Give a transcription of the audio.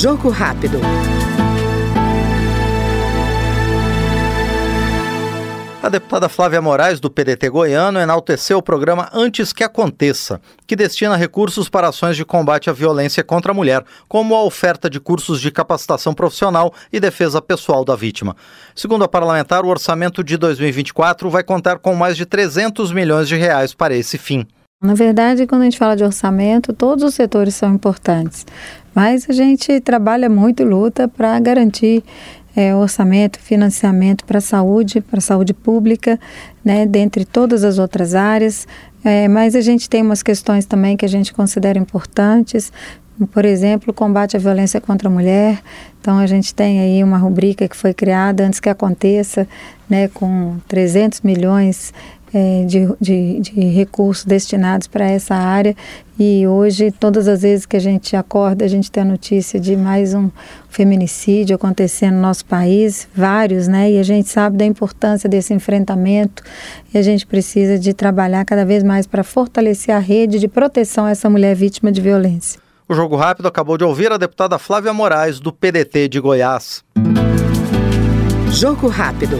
Jogo rápido. A deputada Flávia Moraes, do PDT goiano, enalteceu o programa Antes que Aconteça, que destina recursos para ações de combate à violência contra a mulher, como a oferta de cursos de capacitação profissional e defesa pessoal da vítima. Segundo a parlamentar, o orçamento de 2024 vai contar com mais de 300 milhões de reais para esse fim. Na verdade, quando a gente fala de orçamento, todos os setores são importantes, mas a gente trabalha muito e luta para garantir é, orçamento, financiamento para a saúde, para a saúde pública, né, dentre todas as outras áreas. É, mas a gente tem umas questões também que a gente considera importantes, por exemplo, combate à violência contra a mulher. Então, a gente tem aí uma rubrica que foi criada antes que aconteça, né, com 300 milhões é, de, de, de, recursos destinados para essa área e hoje todas as vezes que a gente acorda a gente tem a notícia de mais um feminicídio acontecendo no nosso país, vários, né? E a gente sabe da importância desse enfrentamento e a gente precisa de trabalhar cada vez mais para fortalecer a rede de proteção a essa mulher vítima de violência. O Jogo Rápido acabou de ouvir a deputada Flávia Moraes, do PDT de Goiás. Jogo Rápido.